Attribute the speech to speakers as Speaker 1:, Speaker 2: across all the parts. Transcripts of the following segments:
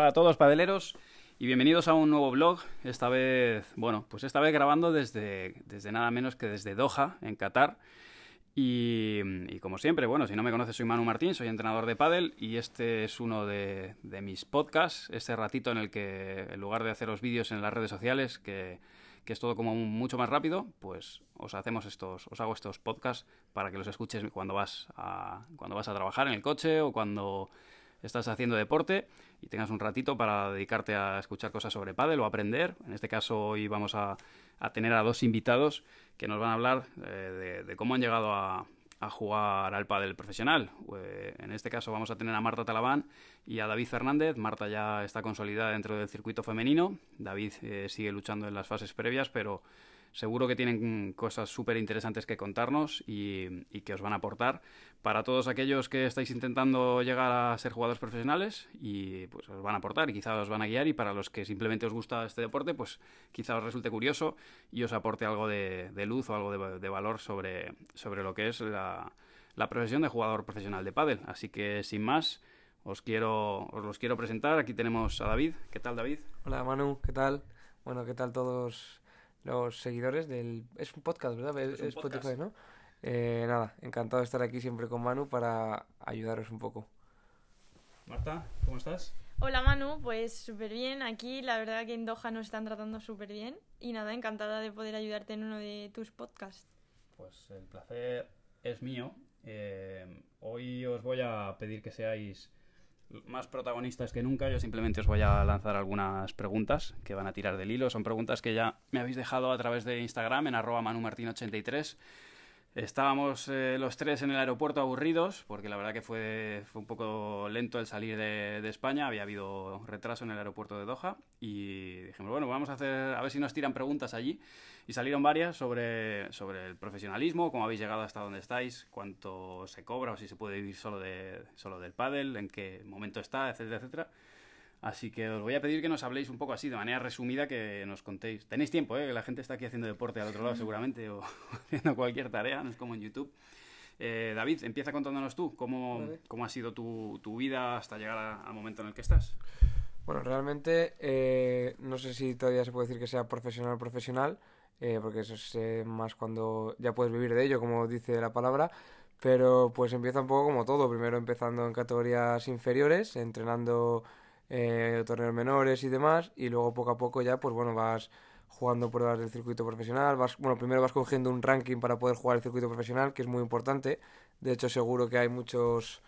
Speaker 1: Hola a todos padeleros y bienvenidos a un nuevo blog. Esta vez, bueno, pues esta vez grabando desde, desde nada menos que desde Doha, en Qatar. Y, como siempre, bueno, si no me conoces, soy Manu Martín, soy entrenador de pádel y este es uno de, de mis podcasts, este ratito en el que en lugar de haceros vídeos en las redes sociales, que, que es todo como mucho más rápido, pues os hacemos estos, os hago estos podcasts para que los escuches cuando vas a, cuando vas a trabajar en el coche o cuando estás haciendo deporte y tengas un ratito para dedicarte a escuchar cosas sobre pádel o aprender. En este caso hoy vamos a, tener a dos invitados que nos van a hablar eh, de, cómo han llegado a, jugar al pádel profesional. Eh, en este caso vamos a tener a Marta Talabán y a David Fernández. Marta ya está consolidada dentro del circuito femenino. David eh, sigue luchando en las fases previas, pero Seguro que tienen cosas súper interesantes que contarnos y, que os van a aportar para todos aquellos que estáis intentando llegar a ser jugadores profesionales y pues os van a aportar y quizá os van a guiar y para los que simplemente os gusta este deporte pues quizá os resulte curioso y os aporte algo de, luz o algo de, valor sobre, sobre lo que es la, la profesión de jugador profesional de pádel. Así que sin más os quiero os los quiero presentar. Aquí tenemos a David. ¿Qué tal David?
Speaker 2: Hola Manu, ¿qué tal? Bueno, ¿qué tal todos los seguidores del... Es un podcast, ¿verdad? Es, Spotify, ¿no? Eh, nada, encantado de estar aquí siempre con Manu para ayudaros un poco.
Speaker 1: Marta, ¿cómo estás?
Speaker 3: Hola Manu, pues súper bien. Aquí la verdad que en Doha nos están tratando súper bien. Y nada, encantada de poder ayudarte en uno de tus podcasts.
Speaker 1: Pues el placer es mío. Eh, hoy os voy a pedir que seáis más protagonistas que nunca. Yo simplemente os voy a lanzar algunas preguntas que van a tirar del hilo. Son preguntas que ya me habéis dejado a través de Instagram en arroba manumartin83 Estábamos eh, los tres en el aeropuerto aburridos, porque la verdad que fue, fue un poco lento el salir de, España, había habido retraso en el aeropuerto de Doha y dijimos, bueno, vamos a hacer, a ver si nos tiran preguntas allí. Y salieron varias sobre, sobre el profesionalismo, cómo habéis llegado hasta donde estáis, cuánto se cobra o si se puede vivir solo, de, solo del pádel, en qué momento está, etcétera, etcétera. Así que os voy a pedir que nos habléis un poco así, de manera resumida, que nos contéis. Tenéis tiempo, ¿eh? La gente está aquí haciendo deporte al otro lado seguramente o haciendo cualquier tarea, no es como en YouTube. Eh, David, empieza contándonos tú cómo, cómo ha sido tu, tu, vida hasta llegar al momento en el que estás.
Speaker 2: Bueno, realmente eh, no sé si todavía se puede decir que sea profesional profesional, eh, porque eso es más cuando ya puedes vivir de ello, como dice la palabra, pero pues empieza un poco como todo, primero empezando en categorías inferiores, entrenando eh, torneos menores y demás, y luego poco a poco ya, pues bueno, vas jugando pruebas del circuito profesional, vas, bueno, primero vas cogiendo un ranking para poder jugar el circuito profesional, que es muy importante, de hecho seguro que hay muchos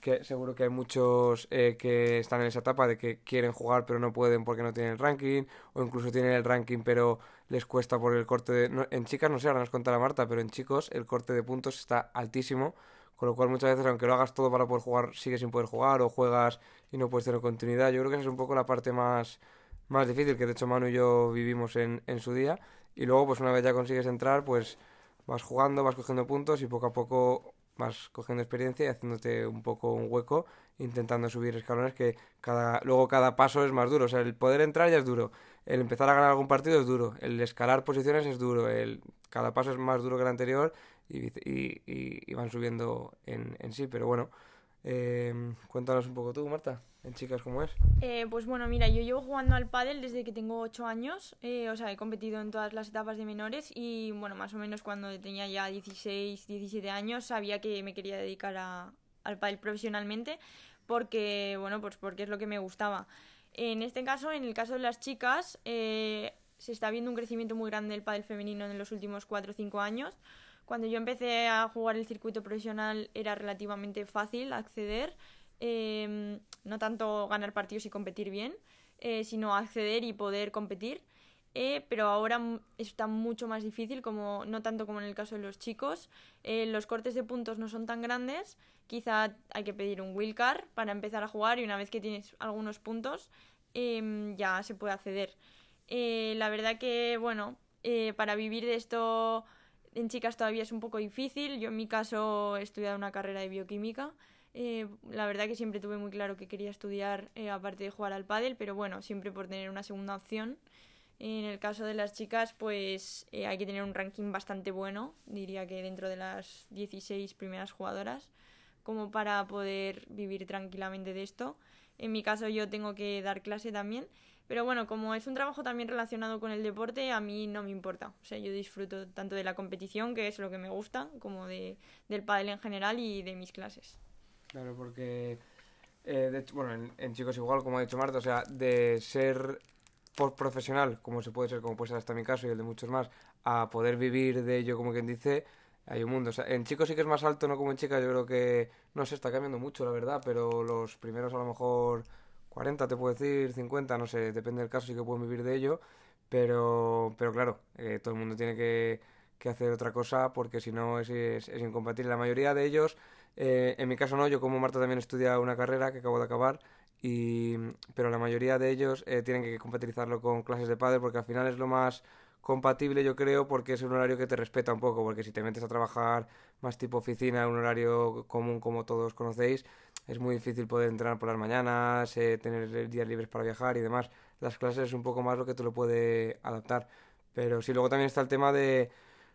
Speaker 2: que seguro que hay muchos eh, que están en esa etapa de que quieren jugar pero no pueden porque no tienen el ranking o incluso tienen el ranking pero les cuesta por el corte de en chicas no sé ahora nos contará Marta pero en chicos el corte de puntos está altísimo con lo cual muchas veces, aunque lo hagas todo para poder jugar, sigues sin poder jugar o juegas y no puedes tener continuidad. Yo creo que esa es un poco la parte más, más difícil que de hecho Manu y yo vivimos en, en su día. Y luego, pues una vez ya consigues entrar, pues vas jugando, vas cogiendo puntos y poco a poco vas cogiendo experiencia y haciéndote un poco un hueco, intentando subir escalones que cada, luego cada paso es más duro. O sea, el poder entrar ya es duro, el empezar a ganar algún partido es duro, el escalar posiciones es duro, el, cada paso es más duro que el anterior y, van subiendo en, en, sí. Pero bueno, eh, cuéntanos un poco tú, Marta, en chicas, ¿cómo es?
Speaker 3: Eh, pues bueno, mira, yo llevo jugando al pádel desde que tengo 8 años, eh, o sea, he competido en todas las etapas de menores y bueno, más o menos cuando tenía ya 16, 17 años sabía que me quería dedicar a, al pádel profesionalmente porque, bueno, pues porque es lo que me gustaba. En este caso, en el caso de las chicas, se está viendo un crecimiento muy grande del pádel femenino en los últimos 4 o 5 años. Cuando yo empecé a jugar el circuito profesional era relativamente fácil acceder, em, no tanto ganar partidos y competir bien, eh, sino acceder y poder competir. Eh, pero ahora está mucho más difícil, como, no tanto como en el caso de los chicos. Eh, los cortes de puntos no son tan grandes, quizá hay que pedir un wildcard para empezar a jugar y una vez que tienes algunos puntos em, ya se puede acceder. la verdad que, bueno, para vivir de esto en chicas todavía es un poco difícil. Yo en mi caso he estudiado una carrera de bioquímica. Eh, la verdad que siempre tuve muy claro que quería estudiar eh, aparte de jugar al pádel, pero bueno, siempre por tener una segunda opción. En el caso de las chicas, pues eh, hay que tener un ranking bastante bueno, diría que dentro de las 16 primeras jugadoras, como para poder vivir tranquilamente de esto. En mi caso yo tengo que dar clase también. Pero bueno, como es un trabajo también relacionado con el deporte, a mí no me importa. O sea, yo disfruto tanto de la competición, que es lo que me gusta, como de, del pádel en general y de mis clases.
Speaker 2: Claro, porque, eh, de hecho, bueno, en, chicos igual, como ha dicho Marta, o sea, de ser por profesional, como se puede ser, como puede ser hasta mi caso y el de muchos más, a poder vivir de ello, como quien dice, hay un mundo. O sea, en chicos sí que es más alto, no como en chicas, yo creo que, no sé, está cambiando mucho, la verdad, pero los primeros a lo mejor 40 te puedo decir, 50, no sé, depende del caso, sí que pueden vivir de ello, pero, pero claro, eh, todo el mundo tiene que, que, hacer otra cosa porque si no es, es, incompatible. La mayoría de ellos, eh, en mi caso no, yo como Marta también estudia una carrera que acabo de acabar, y, pero la mayoría de ellos eh, tienen que compatibilizarlo con clases de padre porque al final es lo más compatible yo creo porque es un horario que te respeta un poco porque si te metes a trabajar más tipo oficina un horario común como todos conocéis es muy difícil poder entrenar por las mañanas, eh, tener días libres para viajar y demás. Las clases es un poco más lo que te lo puede adaptar. Pero sí, luego también está el tema de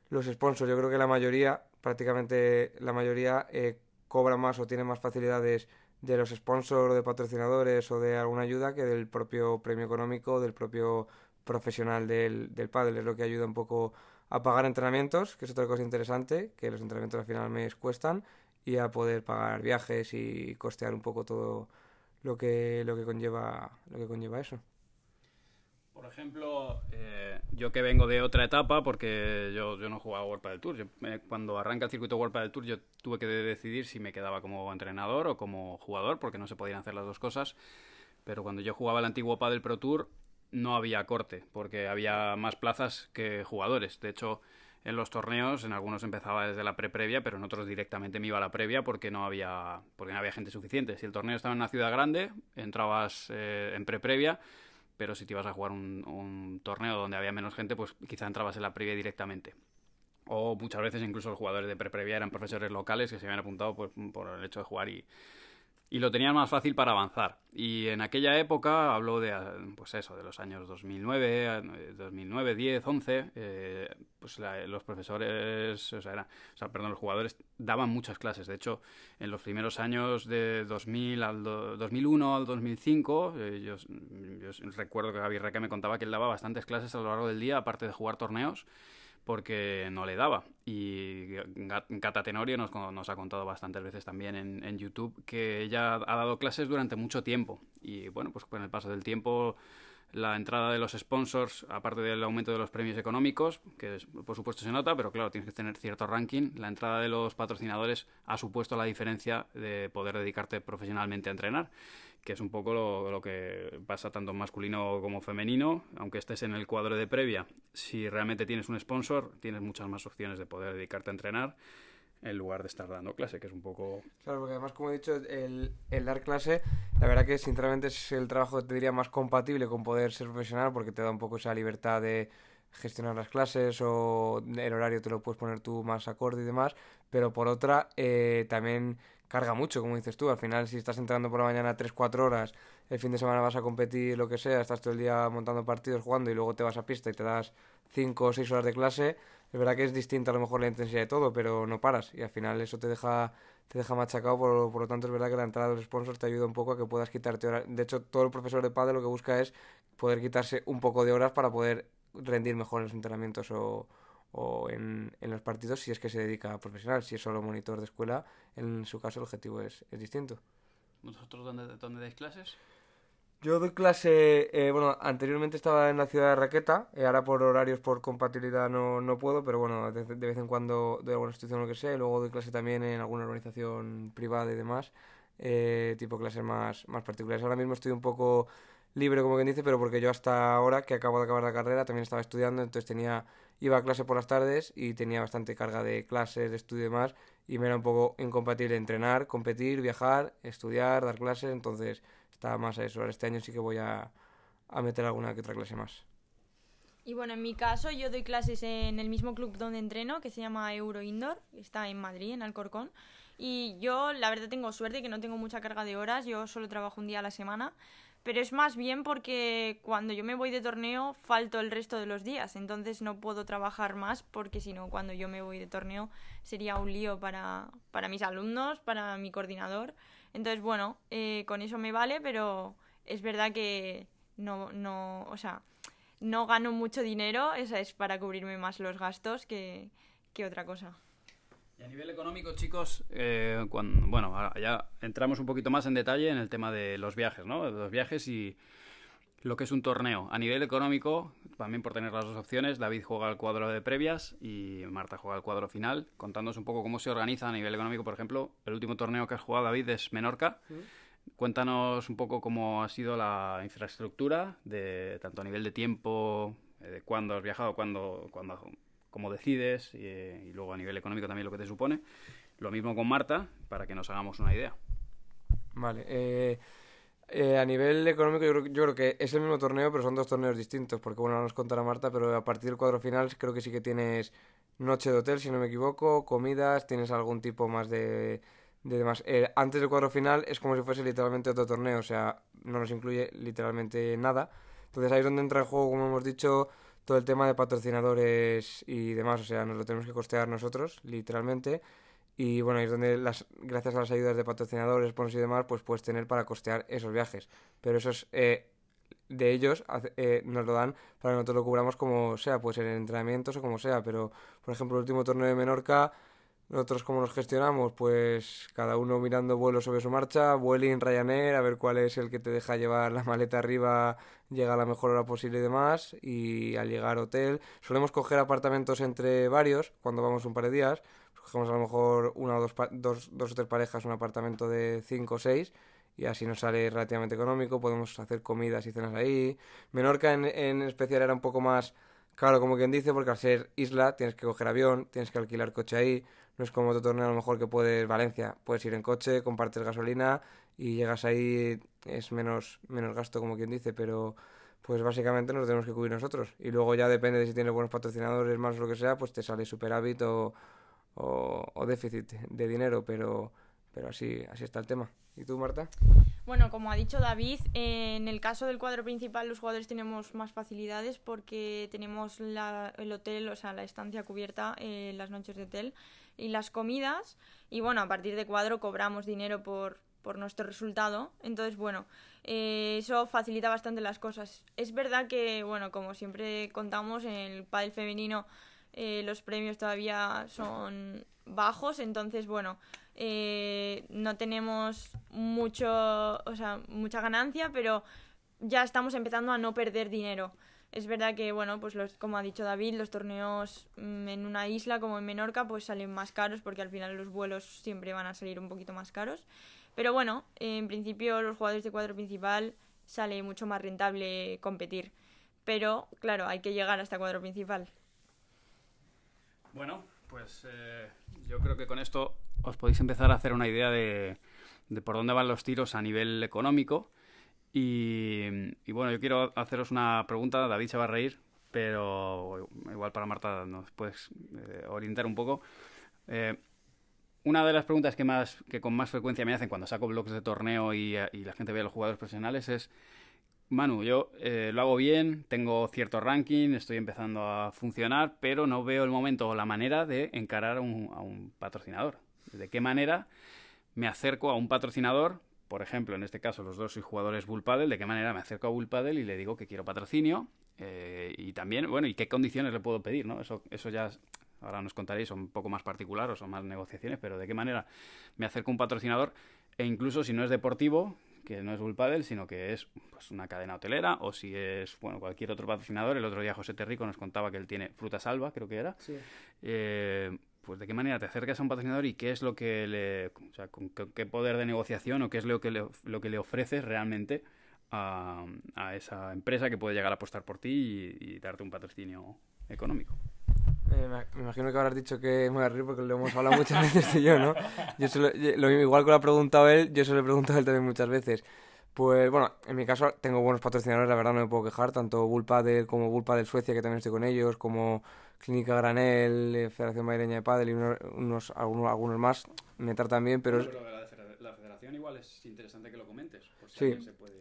Speaker 2: los sponsors. Yo creo que la mayoría, prácticamente la mayoría, eh, cobra más o tiene más facilidades de los sponsors o de patrocinadores o de alguna ayuda que del propio premio económico, del propio profesional del, del pádel. Es lo que ayuda un poco a pagar entrenamientos, que es otra cosa interesante, que los entrenamientos al final mes cuestan y a poder pagar viajes y costear un poco todo lo que, lo que, conlleva, lo que conlleva eso.
Speaker 1: Por ejemplo, eh, yo que vengo de otra etapa, porque yo, yo no jugaba World del Tour, eh, cuando arranca el circuito World del Tour yo tuve que decidir si me quedaba como entrenador o como jugador, porque no se podían hacer las dos cosas, pero cuando yo jugaba el antiguo Padel Pro Tour no había corte, porque había más plazas que jugadores. De hecho, en los torneos, en algunos empezaba desde la pre-previa, pero en otros directamente me iba a la previa porque no había, porque no había gente suficiente. Si el torneo estaba en una ciudad grande, entrabas eh, en pre-previa, pero si te ibas a jugar un, torneo donde había menos gente, pues quizá entrabas en la previa directamente. O muchas veces incluso los jugadores de pre-previa eran profesores locales que se habían apuntado pues, por el hecho de jugar y, y lo tenían más fácil para avanzar. Y en aquella época, hablo de, pues eso, de los años 2009, 2009, 10, 11, pues los profesores, o sea, o sea, perdón, los jugadores daban muchas clases. De hecho, en los primeros años de 2000 al 2001 al 2005, eh, yo, yo, recuerdo que Gaby Reque me contaba que él daba bastantes clases a lo largo del día, aparte de jugar torneos porque no le daba. Y Gata Tenorio nos, nos ha contado bastantes veces también en, en, YouTube que ella ha dado clases durante mucho tiempo. Y bueno, pues con el paso del tiempo la entrada de los sponsors, aparte del aumento de los premios económicos, que por supuesto se nota, pero claro, tienes que tener cierto ranking, la entrada de los patrocinadores ha supuesto la diferencia de poder dedicarte profesionalmente a entrenar que es un poco lo, que pasa tanto masculino como femenino, aunque estés en el cuadro de previa, si realmente tienes un sponsor, tienes muchas más opciones de poder dedicarte a entrenar en lugar de estar dando clase, que es un poco...
Speaker 2: Claro, porque además, como he dicho, el, el dar clase, la verdad que sinceramente es el trabajo, te diría, más compatible con poder ser profesional, porque te da un poco esa libertad de gestionar las clases o el horario te lo puedes poner tú más acorde y demás, pero por otra, eh, también carga mucho, como dices tú. Al final, si estás entrando por la mañana 3-4 horas, el fin de semana vas a competir, lo que sea, estás todo el día montando partidos, jugando y luego te vas a pista y te das 5 o 6 horas de clase, es verdad que es distinta a lo mejor la intensidad de todo, pero no paras y al final eso te deja te deja machacado, por, por lo tanto es verdad que la entrada de los sponsors te ayuda un poco a que puedas quitarte horas. De hecho, todo el profesor de padre lo que busca es poder quitarse un poco de horas para poder rendir mejor en los entrenamientos o, o en, en, los partidos si es que se dedica a profesional. Si es solo monitor de escuela, en su caso el objetivo es, es distinto.
Speaker 1: ¿Vosotros dónde, dónde dais clases?
Speaker 2: Yo doy clase, eh, bueno, anteriormente estaba en la ciudad de Raqueta, eh, ahora por horarios, por compatibilidad no, no puedo, pero bueno, de, vez en cuando doy alguna institución o lo que sea, y luego doy clase también en alguna organización privada y demás, eh, tipo clases más, más particulares. Ahora mismo estoy un poco libre, como quien dice, pero porque yo hasta ahora, que acabo de acabar la carrera, también estaba estudiando, entonces tenía iba a clase por las tardes y tenía bastante carga de clases, de estudio y demás, y me era un poco incompatible entrenar, competir, viajar, estudiar, dar clases, entonces estaba más a eso. Ahora este año sí que voy a, a meter alguna que otra clase más.
Speaker 3: Y bueno, en mi caso yo doy clases en el mismo club donde entreno, que se llama Euro Indoor, está en Madrid, en Alcorcón. Y yo la verdad tengo suerte que no tengo mucha carga de horas, yo solo trabajo un día a la semana, pero es más bien porque cuando yo me voy de torneo falto el resto de los días, entonces no puedo trabajar más porque si no, cuando yo me voy de torneo sería un lío para, para mis alumnos, para mi coordinador. Entonces, bueno, eh, con eso me vale, pero es verdad que no, no, o sea, no gano mucho dinero, esa es para cubrirme más los gastos que, que otra cosa.
Speaker 1: Y a nivel económico, chicos, eh, cuando, bueno, ya entramos un poquito más en detalle en el tema de los viajes, ¿no? Los viajes y lo que es un torneo. A nivel económico, también por tener las dos opciones, David juega el cuadro de previas y Marta juega el cuadro final. Contándonos un poco cómo se organiza a nivel económico, por ejemplo, el último torneo que has jugado, David, es Menorca. Cuéntanos un poco cómo ha sido la infraestructura, de tanto a nivel de tiempo, eh, de cuándo has viajado, cuándo, cuándo cómo decides y, luego a nivel económico también lo que te supone. Lo mismo con Marta, para que nos hagamos una idea.
Speaker 2: Vale. Eh, eh, a nivel económico yo creo, que es el mismo torneo, pero son dos torneos distintos, porque bueno, no nos contará Marta, pero a partir del cuadro final creo que sí que tienes noche de hotel, si no me equivoco, comidas, tienes algún tipo más de... de demás. Eh, antes del cuadro final es como si fuese literalmente otro torneo, o sea, no nos incluye literalmente nada. Entonces ahí es donde entra el juego, como hemos dicho, todo el tema de patrocinadores y demás, o sea, nos lo tenemos que costear nosotros, literalmente. Y bueno, es donde las, gracias a las ayudas de patrocinadores, sponsors y demás, pues puedes tener para costear esos viajes. Pero eso es eh, de ellos eh, nos lo dan para que nosotros lo cubramos como sea, pues en entrenamientos o como sea. Pero, por ejemplo, el último torneo de Menorca nosotros cómo nos gestionamos, pues cada uno mirando vuelos sobre su marcha, Vueling, Ryanair, a ver cuál es el que te deja llevar la maleta arriba, llega a la mejor hora posible y demás, y al llegar hotel, solemos coger apartamentos entre varios cuando vamos un par de días, pues cogemos a lo mejor una o dos, dos, dos o tres parejas, un apartamento de cinco o seis, y así nos sale relativamente económico, podemos hacer comidas y cenas ahí. Menorca en, en especial era un poco más caro, como quien dice, porque al ser isla tienes que coger avión, tienes que alquilar coche ahí, no es como otro torneo a lo mejor que puedes Valencia, puedes ir en coche, compartes gasolina y llegas ahí, es menos, menos gasto como quien dice, pero pues básicamente nos tenemos que cubrir nosotros. Y luego ya depende de si tienes buenos patrocinadores, más o lo que sea, pues te sale superávit o, o, déficit de dinero, pero, pero así, así está el tema. ¿Y tú, Marta?
Speaker 3: Bueno, como ha dicho David, en el caso del cuadro principal los jugadores tenemos más facilidades porque tenemos el hotel, o sea, la estancia cubierta, eh, las noches de hotel y las comidas. Y bueno, a partir de cuadro cobramos dinero por, por nuestro resultado. Entonces, bueno, eh, eso facilita bastante las cosas. Es verdad que, bueno, como siempre contamos, en el pádel femenino eh, los premios todavía son bajos, entonces, bueno, eh, no tenemos mucho, o sea, mucha ganancia, pero ya estamos empezando a no perder dinero. Es verdad que, bueno, pues los, como ha dicho David, los torneos mm, en una isla como en Menorca pues salen más caros porque al final los vuelos siempre van a salir un poquito más caros. Pero bueno, en principio los jugadores de cuadro principal sale mucho más rentable competir. Pero claro, hay que llegar hasta cuadro principal.
Speaker 1: Bueno, pues eh, yo creo que con esto os podéis empezar a hacer una idea de, de por dónde van los tiros a nivel económico. Y, bueno, yo quiero haceros una pregunta, David se va a reír, pero igual para Marta nos puedes eh, orientar un poco. Eh, una de las preguntas que, más, que con más frecuencia me hacen cuando saco blogs de torneo y, la gente ve a los jugadores profesionales es, Manu, yo eh, lo hago bien, tengo cierto ranking, estoy empezando a funcionar, pero no veo el momento o la manera de encarar a un patrocinador. ¿De qué manera me acerco a un patrocinador por ejemplo, en este caso los dos soy jugadores Bull ¿de qué manera me acerco a Bull y le digo que quiero patrocinio? Eh, y también, bueno, ¿y qué condiciones le puedo pedir? ¿no? Eso, eso ya, ahora nos contaréis, son un poco más particulares o son más negociaciones, pero ¿de qué manera me acerco a un patrocinador? E incluso si no es deportivo, que no es Bull sino que es pues, una cadena hotelera, o si es bueno cualquier otro patrocinador. El otro día José Terrico nos contaba que él tiene Fruta Salva, creo que era. Sí. Eh, pues de qué manera te acercas a un patrocinador y qué es lo que le, o sea, con qué, poder de negociación o qué es lo que le, lo que le ofreces realmente a, a esa empresa que puede llegar a apostar por ti y, darte un patrocinio económico.
Speaker 2: Eh, me imagino que habrás dicho que me voy a reír porque lo hemos hablado muchas veces y yo, ¿no? Yo lo, igual que lo ha preguntado él, yo se lo he preguntado a él también muchas veces. Pues bueno, en mi caso tengo buenos patrocinadores, la verdad no me puedo quejar, tanto Bull como Bull del Suecia, que también estoy con ellos, como Clínica Granel, Federación Madrileña de Padel y unos, algunos, algunos más me tratan bien, pero...
Speaker 1: la, federación igual es interesante que lo comentes.
Speaker 2: sí,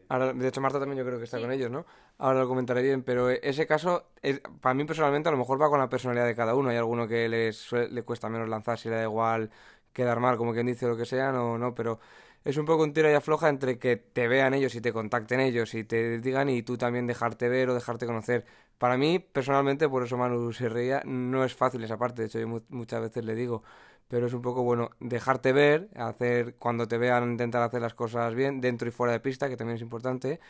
Speaker 2: Ahora, de hecho Marta también yo creo que está con ellos, ¿no? Ahora lo comentaré bien, pero ese caso, para mí personalmente a lo mejor va con la personalidad de cada uno. Hay alguno que les le cuesta menos lanzar si le da igual quedar mal, como quien dice lo que sea, no, no, pero es un poco un tiro y afloja entre que te vean ellos y te contacten ellos y te digan y tú también dejarte ver o dejarte conocer. Para mí, personalmente, por eso Manu se reía, no es fácil esa parte, de hecho yo muchas veces le digo, pero es un poco bueno dejarte ver, hacer cuando te vean intentar hacer las cosas bien, dentro y fuera de pista, que también es importante,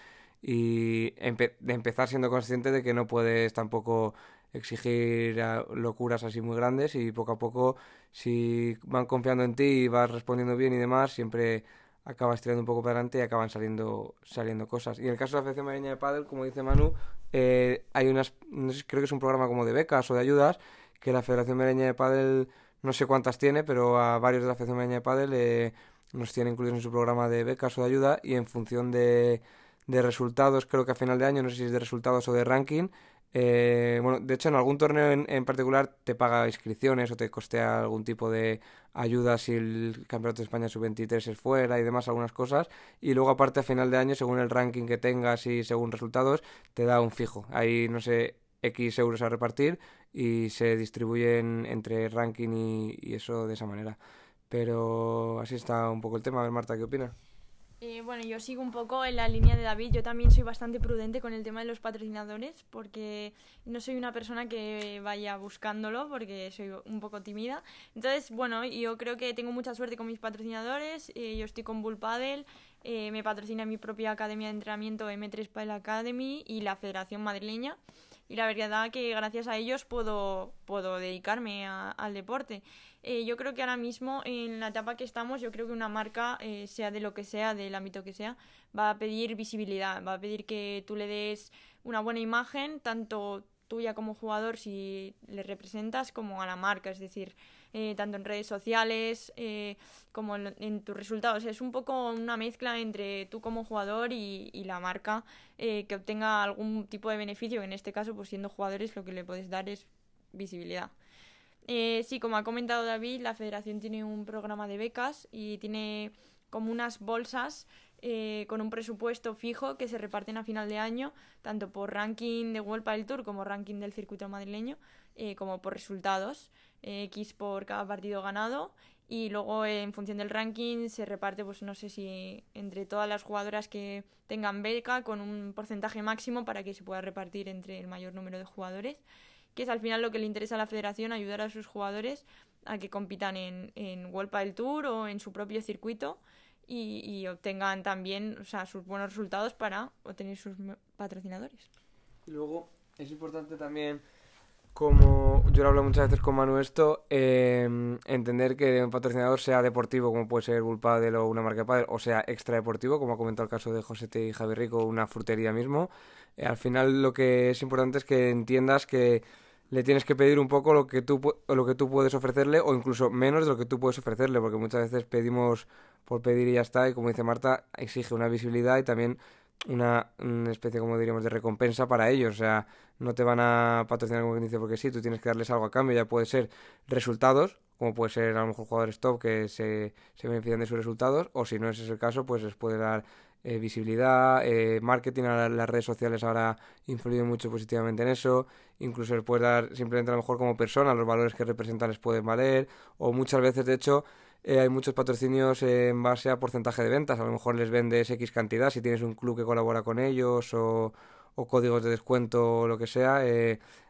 Speaker 2: y de empezar siendo consciente de que no puedes tampoco exigir locuras así muy grandes y poco a poco si van confiando en ti y vas respondiendo bien y demás, siempre acabas tirando un poco para adelante y acaban saliendo saliendo cosas. Y en el caso de la Federación Mareña de Padel, como dice Manu, eh, hay unas, creo que es un programa como de becas o de ayudas, que la Federación Mareña de Padel, no sé cuántas tiene, pero a varios de la Federación Mareña de Padel eh, nos tiene incluidos en su programa de becas o de ayuda y en función de, de resultados, creo que a final de año, no sé si es de resultados o de ranking, eh, bueno, de hecho, en algún torneo en, particular te paga inscripciones o te costea algún tipo de ayuda si el Campeonato de España sub-23 es fuera y demás, algunas cosas. Y luego, aparte, a final de año, según el ranking que tengas y según resultados, te da un fijo. Ahí, no sé, X euros a repartir y se distribuyen entre ranking y, y eso de esa manera. Pero así está un poco el tema. A ver, Marta, ¿qué opinas?
Speaker 3: Eh, bueno, yo sigo un poco en la línea de David. Yo también soy bastante prudente con el tema de los patrocinadores porque no soy una persona que vaya buscándolo porque soy un poco tímida. Entonces, bueno, yo creo que tengo mucha suerte con mis patrocinadores. Eh, yo estoy con Bull Paddle, eh, me patrocina mi propia academia de entrenamiento M3 Paddle Academy y la Federación Madrileña. Y la verdad que gracias a ellos puedo, puedo dedicarme al deporte. Eh, yo creo que ahora mismo, en la etapa que estamos, yo creo que una marca, eh, sea de lo que sea, del ámbito que sea, va a pedir visibilidad, va a pedir que tú le des una buena imagen, tanto tuya como jugador si le representas, como a la marca, es decir, eh, tanto en redes sociales como en, tus resultados. Es un poco una mezcla entre tú como jugador y, y la marca que obtenga algún tipo de beneficio, que en este caso, pues siendo jugadores, lo que le puedes dar es visibilidad. Eh, sí, como ha comentado David, la federación tiene un programa de becas y tiene como unas bolsas eh, con un presupuesto fijo que se reparten a final de año, tanto por ranking de World del Tour como ranking del circuito madrileño, eh, como por resultados, X por cada partido ganado. Y luego, en función del ranking, se reparte, pues no sé si entre todas las jugadoras que tengan beca, con un porcentaje máximo para que se pueda repartir entre el mayor número de jugadores que es al final lo que le interesa a la federación, ayudar a sus jugadores a que compitan en, en World del Tour o en su propio circuito y, obtengan también o sea, sus buenos resultados para obtener sus patrocinadores.
Speaker 2: Y luego es importante también, como yo lo hablo muchas veces con Manu esto, em, entender que un patrocinador sea deportivo, como puede ser Bull Padel o una marca de padel, o sea extra deportivo, como ha comentado el caso de Josete y Javier Rico, una frutería mismo. Eh, al final lo que es importante es que entiendas que le tienes que pedir un poco lo que tú lo que tú puedes ofrecerle o incluso menos de lo que tú puedes ofrecerle porque muchas veces pedimos por pedir y ya está y como dice Marta exige una visibilidad y también una, especie como diríamos de recompensa para ellos. O sea no te van a patrocinar como dice porque sí tú tienes que darles algo a cambio. Ya puede ser resultados como puede ser a lo mejor jugadores top que se, se benefician de sus resultados o si no ese es el caso pues les puede dar eh, visibilidad, eh, marketing. A las redes sociales ahora influyen mucho positivamente en eso, incluso les puede dar simplemente a lo mejor como persona, los valores que representan les pueden valer, o muchas veces de hecho eh, hay muchos patrocinios en base a porcentaje de ventas, a lo mejor les vendes X cantidad si tienes un club que colabora con ellos o, códigos de descuento o lo que sea,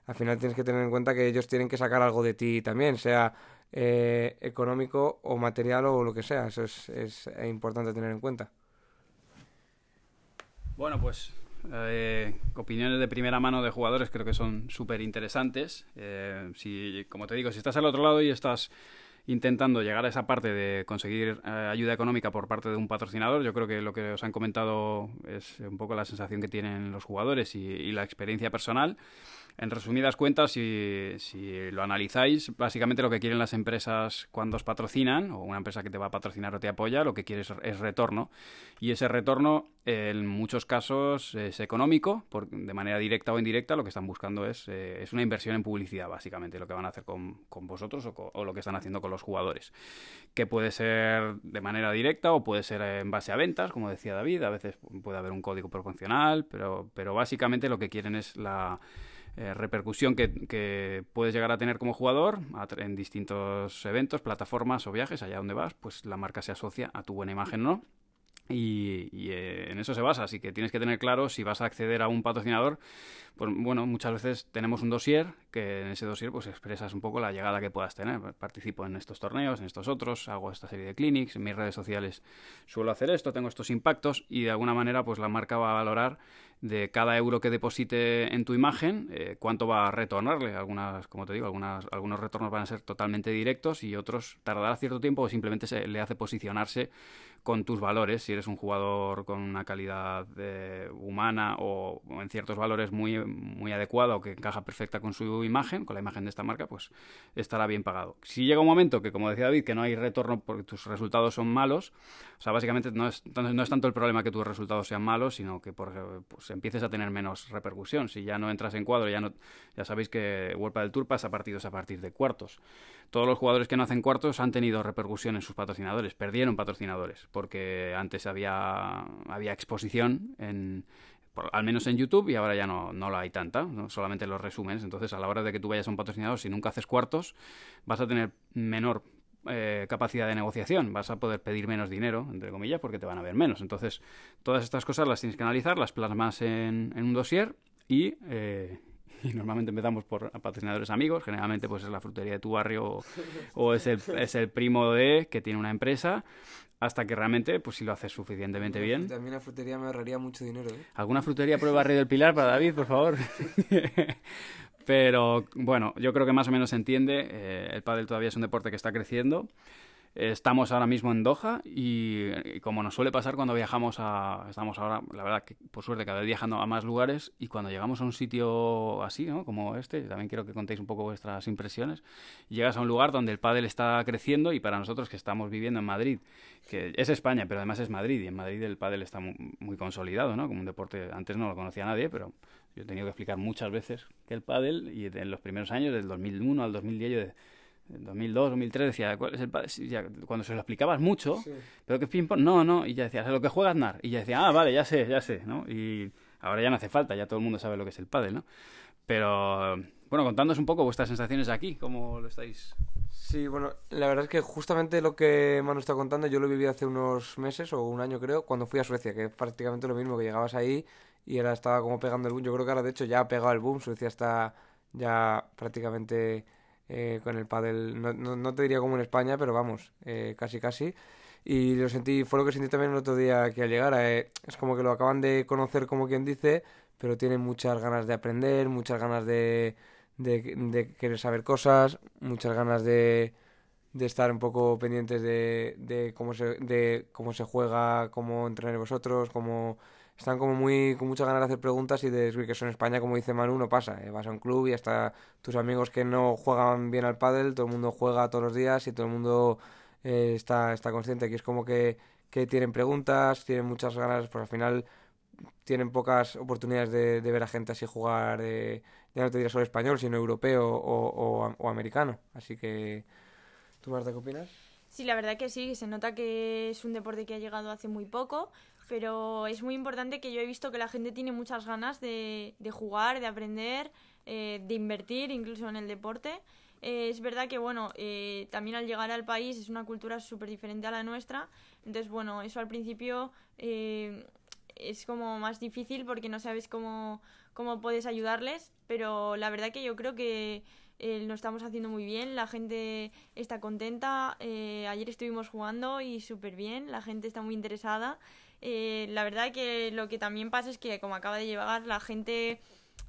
Speaker 2: al final tienes que tener en cuenta que ellos tienen que sacar algo de ti también, sea económico o material o lo que sea, eso es, es importante tener en cuenta.
Speaker 1: Bueno, pues eh, opiniones de primera mano de jugadores creo que son súper interesantes. Eh, si, como te digo, si estás al otro lado y estás intentando llegar a esa parte de conseguir eh, ayuda económica por parte de un patrocinador, yo creo que lo que os han comentado es un poco la sensación que tienen los jugadores y la experiencia personal. En resumidas cuentas, si, lo analizáis, básicamente lo que quieren las empresas cuando os patrocinan, o una empresa que te va a patrocinar o te apoya, lo que quieres es retorno. Y ese retorno, en muchos casos, es económico, por, de manera directa o indirecta, lo que están buscando es, eh, es una inversión en publicidad, básicamente, lo que van a hacer con, con vosotros o, o, lo que están haciendo con los jugadores que puede ser de manera directa o puede ser en base a ventas, como decía David, a veces puede haber un código proporcional, pero, pero básicamente lo que quieren es la eh, repercusión que, puedes llegar a tener como jugador en distintos eventos, plataformas o viajes, allá donde vas, pues la marca se asocia a tu buena imagen, ¿no? Y, eh, en eso se basa, así que tienes que tener claro si vas a acceder a un patrocinador, pues bueno, muchas veces tenemos un dossier que en ese dossier pues expresas un poco la llegada que puedas tener. Participo en estos torneos, en estos otros, hago esta serie de clinics, en mis redes sociales suelo hacer esto, tengo estos impactos y de alguna manera pues la marca va a valorar de cada euro que deposite en tu imagen, eh, cuánto va a retornarle. Algunas, como te digo, algunas, algunos retornos van a ser totalmente directos y otros tardará cierto tiempo o simplemente se le hace posicionarse con tus valores. Si eres un jugador con una calidad eh, humana o, en ciertos valores muy, muy adecuado o que encaja perfecta con su imagen, con la imagen de esta marca, pues estará bien pagado. Si llega un momento que, como decía David, que no hay retorno porque tus resultados son malos, o sea, básicamente no es, no es tanto el problema que tus resultados sean malos, sino que por, pues, empieces a tener menos repercusión. Si ya no entras en cuadro, ya no ya sabéis que World del Tour pasa partidos a partir de cuartos. Todos los jugadores que no hacen cuartos han tenido repercusión en sus patrocinadores, perdieron patrocinadores, porque antes había, había exposición en, al menos en YouTube y ahora ya no, no la hay tanta, solamente los resúmenes. Entonces, a la hora de que tú vayas a un patrocinador, si nunca haces cuartos, vas a tener menor eh, capacidad de negociación, vas a poder pedir menos dinero, entre comillas, porque te van a ver menos. Entonces, todas estas cosas las tienes que analizar, las plasmas en, en un dossier y, eh, y normalmente empezamos por patrocinadores amigos, generalmente pues es la frutería de tu barrio o, es, el, es el primo de que tiene una empresa hasta que realmente, pues si lo haces suficientemente bien.
Speaker 2: También la frutería me ahorraría mucho dinero. ¿eh?
Speaker 1: ¿Alguna frutería por el barrio del Pilar para David, por favor? Pero bueno, yo creo que más o menos se entiende. Eh, el pádel todavía es un deporte que está creciendo. Estamos ahora mismo en Doha y, como nos suele pasar cuando viajamos a... Estamos ahora, la verdad, que por suerte cada vez viajando a más lugares y cuando llegamos a un sitio así, ¿no? Como este, también quiero que contéis un poco vuestras impresiones. Llegas a un lugar donde el pádel está creciendo y para nosotros que estamos viviendo en Madrid, que es España, pero además es Madrid y en Madrid el pádel está muy, consolidado, ¿no? Como un deporte, antes no lo conocía nadie, pero yo he tenido que explicar muchas veces que el pádel y en los primeros años, del 2001 al 2010, yo en 2002, 2003 decía, ¿cuál es el cuando se lo explicabas mucho, pero que ping no, no, y ya decías, lo que juegas NAR, y ya decía, ah, vale, ya sé, ya sé, ¿no? Y ahora ya no hace falta, ya todo el mundo sabe lo que es el pádel, ¿no? Pero, bueno, contándonos un poco vuestras sensaciones aquí, ¿cómo lo estáis?
Speaker 2: Sí, bueno, la verdad es que justamente lo que Manu está contando, yo lo viví hace unos meses o un año creo, cuando fui a Suecia, que es prácticamente lo mismo, que llegabas ahí y ahora estaba como pegando el boom, yo creo que ahora de hecho ya ha pegado el boom, Suecia está ya prácticamente eh, con el pádel, no, no, te diría como en España, pero vamos, eh, casi casi. Y lo sentí, fue lo que sentí también el otro día que al llegar, eh, es como que lo acaban de conocer como quien dice, pero tienen muchas ganas de aprender, muchas ganas de, de, querer saber cosas, muchas ganas de, de estar un poco pendientes de, de, cómo se, de cómo se juega, cómo entrenar vosotros, cómo están como muy con muchas ganas de hacer preguntas y de decir que eso en España, como dice Manu, no pasa. Eh, vas a un club y hasta tus amigos que no juegan bien al pádel, todo el mundo juega todos los días y todo el mundo eh, está, está consciente. Aquí es como que, que tienen preguntas, tienen muchas ganas, pues al final tienen pocas oportunidades de, de ver a gente así jugar, eh, ya no te diré solo español, sino europeo o, o, o americano. Así que, ¿tú Marta qué opinas?
Speaker 3: Sí, la verdad que sí, se nota que es un deporte que ha llegado hace muy poco pero es muy importante que yo he visto que la gente tiene muchas ganas de, de jugar, de aprender, eh, de invertir incluso en el deporte. Eh, es verdad que, bueno, eh, también al llegar al país es una cultura súper diferente a la nuestra, entonces, bueno, eso al principio es como más difícil porque no sabes cómo, cómo puedes ayudarles, pero la verdad que yo creo que lo estamos haciendo muy bien, la gente está contenta, ayer estuvimos jugando y súper bien, la gente está muy interesada eh, la verdad que lo que también pasa es que como acaba de llegar la gente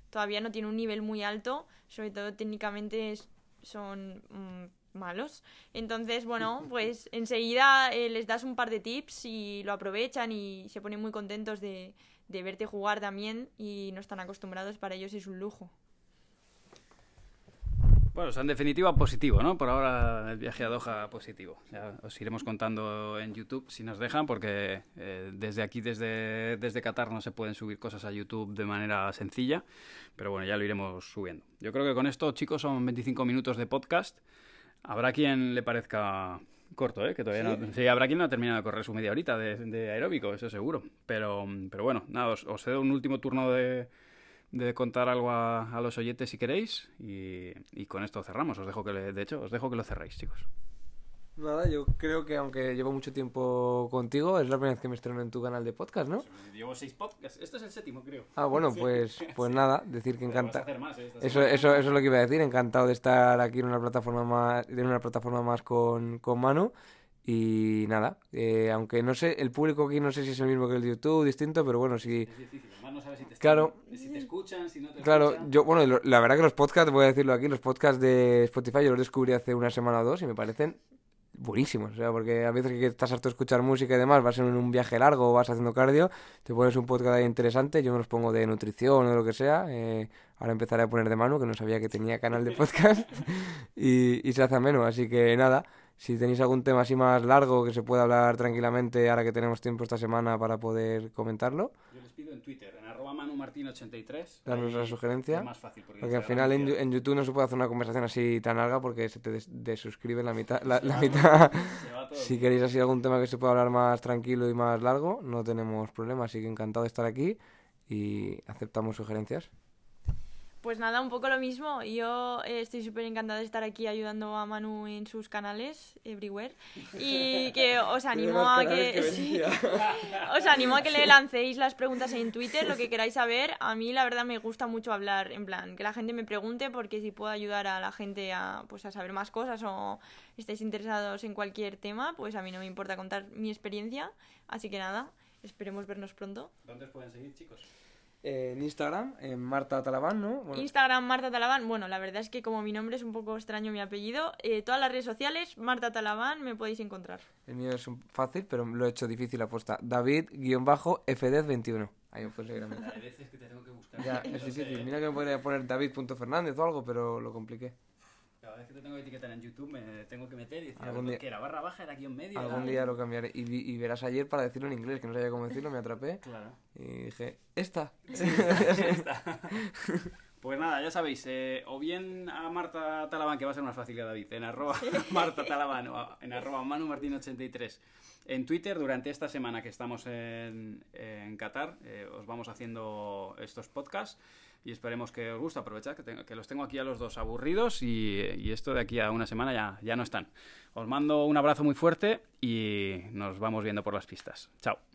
Speaker 3: todavía no tiene un nivel muy alto, sobre todo técnicamente son mm, malos. Entonces, bueno, pues enseguida eh, les das un par de tips y lo aprovechan y se ponen muy contentos de, de verte jugar también y no están acostumbrados, para ellos es un lujo.
Speaker 1: Bueno, en definitiva positivo, ¿no? Por ahora el viaje a Doha positivo. Ya os iremos contando en YouTube si nos dejan, porque eh, desde aquí, desde, desde Qatar, no se pueden subir cosas a YouTube de manera sencilla, pero bueno, ya lo iremos subiendo. Yo creo que con esto, chicos, son 25 minutos de podcast. Habrá quien le parezca corto, ¿eh? Que todavía no... Sí, habrá quien no ha terminado de correr su media horita de, de aeróbico, eso seguro. Pero, pero bueno, nada, os, os cedo un último turno de, de contar algo a, a los oyentes si queréis y, y con esto cerramos. Os dejo que, le- de hecho, os dejo que lo cerréis, chicos.
Speaker 2: Nada, yo creo que aunque llevo mucho tiempo contigo, es la primera vez que me estreno en tu canal de podcast, ¿no?
Speaker 1: Llevo seis podcasts. Esto es el séptimo, creo.
Speaker 2: Ah, bueno, pues, pues nada, decir que encanta.
Speaker 1: hacer más, ¿eh?
Speaker 2: Eso, eso, eso es lo que iba a decir, encantado de estar aquí en una plataforma más, en una plataforma más con, con Manu. Y nada, eh, aunque no sé, el público aquí no sé si es el mismo que el de YouTube, distinto, pero bueno, sí.
Speaker 1: Es difícil, además no sabes si te,
Speaker 2: Claro.
Speaker 1: si te escuchan, si no te
Speaker 2: Claro,
Speaker 1: escuchan.
Speaker 2: yo, bueno, lo- la verdad que los podcasts, voy a decirlo aquí, los podcasts de Spotify yo los descubrí hace una semana o dos y me parecen buenísimos. O sea, porque a veces que estás harto de escuchar música y demás, vas en un viaje largo o vas haciendo cardio, te pones un podcast ahí interesante, yo me los pongo de nutrición o de lo que sea. eh, ahora empezaré a poner de mano, que no sabía que tenía canal de podcast y, y se hace ameno. Así que nada, si tenéis algún tema así más largo que se pueda hablar tranquilamente ahora que tenemos tiempo esta semana para poder comentarlo,
Speaker 1: Yo les pido en Twitter, en arroba manumartin83.
Speaker 2: darnos la sugerencia.
Speaker 1: Es más fácil. Porque,
Speaker 2: Porque al final en, en YouTube no se puede hacer una conversación así tan larga porque se te des- desuscribe la mitad. La, la mitad. Si queréis así algún tema que se pueda hablar más tranquilo y más largo, no tenemos problema. Así que encantado de estar aquí y aceptamos sugerencias.
Speaker 3: Pues nada, un poco lo mismo. Yo eh, estoy súper encantada de estar aquí ayudando a Manu en sus canales, everywhere. Y que os animo a que... sí, os animo a que le lancéis las preguntas en Twitter, lo que queráis saber. A mí la verdad me gusta mucho hablar, en plan, que la gente me pregunte porque si puedo ayudar a la gente a, pues, a saber más cosas o estáis interesados en cualquier tema, pues a mí no me importa contar mi experiencia. Así que nada, esperemos vernos pronto.
Speaker 1: ¿Dónde os pueden seguir, chicos?
Speaker 2: En Instagram, en Marta Talabán, ¿no? Bueno,
Speaker 3: Instagram Marta Talabán. Bueno, la verdad es que como mi nombre es un poco extraño mi apellido, eh, todas las redes sociales, Marta Talabán, me podéis encontrar.
Speaker 2: el mío es un- fácil, pero lo he hecho difícil aposta. David-FD21. Ahí os puedes seguir a mí.
Speaker 1: Hay veces que te tengo que buscar.
Speaker 2: Ya, es difícil. Mira que me podría poner David.Fernández o algo, pero lo compliqué.
Speaker 1: Cada vez que te tengo que etiquetar en YouTube me tengo que meter y decir,
Speaker 2: Algún día-
Speaker 1: que era barra baja, era guion medio.
Speaker 2: Algún
Speaker 1: era-
Speaker 2: día lo cambiaré. Y, vi- y verás ayer para decirlo en inglés, que no sabía cómo decirlo, me atrapé.
Speaker 1: Claro.
Speaker 2: Y dije, esta.
Speaker 1: Pues nada, ya sabéis, eh, o bien a Marta Talabán, que va a ser más fácil que a David, en arroba Marta Talabán o a- en arroba Manu Martín 83 En Twitter, durante esta semana que estamos en, en Qatar, eh, os vamos haciendo estos podcasts y esperemos que os guste. Aprovechad que, los tengo aquí a los dos aburridos y, y esto de aquí a una semana ya, ya no están. Os mando un abrazo muy fuerte y nos vamos viendo por las pistas. Chao.